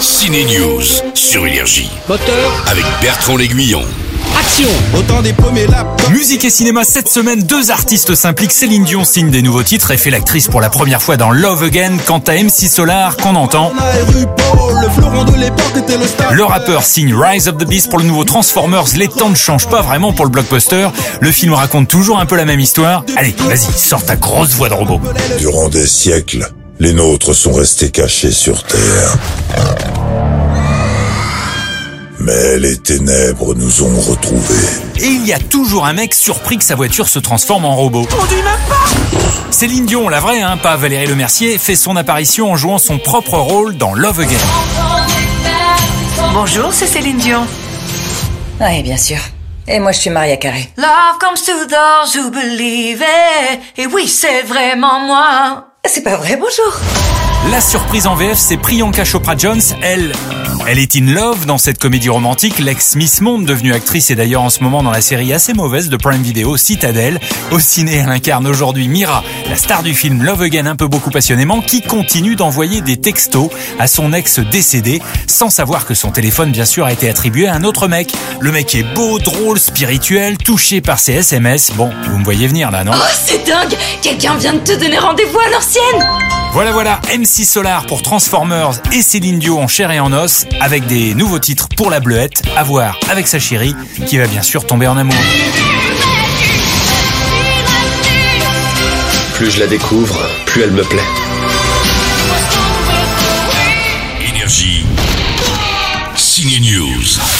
Ciné News sur Énergie Moteur, avec Bertrand L'Aiguillon. action Autant des pommes et laptops. Musique et cinéma cette semaine, deux artistes s'impliquent. Céline Dion signe des nouveaux titres et fait l'actrice pour la première fois dans Love Again. Quant à MC Solar, qu'on entend, le rappeur signe Rise of the Beast pour le nouveau Transformers. Les temps ne changent pas vraiment pour le blockbuster. Le film raconte toujours un peu la même histoire. Allez, vas-y, sors ta grosse voix de robot. Durant des siècles, les nôtres sont restés cachés sur Terre. Mais les ténèbres nous ont retrouvés. Et il y a toujours un mec surpris que sa voiture se transforme en robot. Céline Dion, la vraie, hein, pas Valérie Lemercier, fait son apparition en jouant son propre rôle dans Love Again. Bonjour, c'est Céline Dion. Oui, bien sûr. Et moi, je suis Maria Carré. Love comes to those who believe it. Et oui, c'est vraiment moi. C'est pas vrai, bonjour. La surprise en VF, c'est Priyanka Chopra Jones. Elle, elle est in love dans cette comédie romantique. L'ex Miss Monde, devenue actrice, est d'ailleurs en ce moment dans la série assez mauvaise de Prime Video, Citadel. Au ciné, elle incarne aujourd'hui Mira, la star du film Love Again un peu beaucoup passionnément, qui continue d'envoyer des textos à son ex décédé, sans savoir que son téléphone, bien sûr, a été attribué à un autre mec. Le mec est beau, drôle, spirituel, touché par ses SMS. Bon, vous me voyez venir là, non? Oh, c'est dingue Quelqu'un vient de te donner rendez-vous à l'ancienne Voilà, voilà, MC Solar pour Transformers et Céline Dion en chair et en os, avec des nouveaux titres pour la bleuette, à voir avec sa chérie, qui va bien sûr tomber en amour. Plus je la découvre, plus elle me plaît. Énergie. Ciné News.